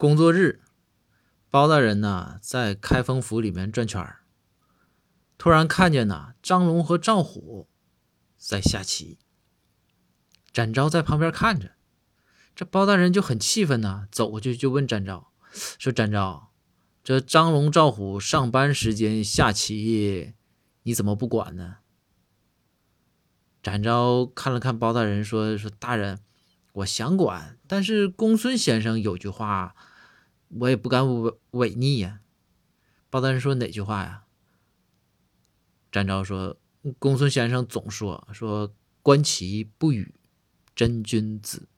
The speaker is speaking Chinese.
工作日，包大人呢在开封府里面转圈儿，突然看见呢张龙和赵虎在下棋。展昭在旁边看着，这包大人就很气愤呐，走过去就问展昭说：“展昭，这张龙赵虎上班时间下棋，你怎么不管呢？”展昭看了看包大人，说：“说大人，我想管，但是公孙先生有句话。”我也不敢违违逆呀。包大人说哪句话呀？展昭说：“公孙先生总说说观棋不语真君子。”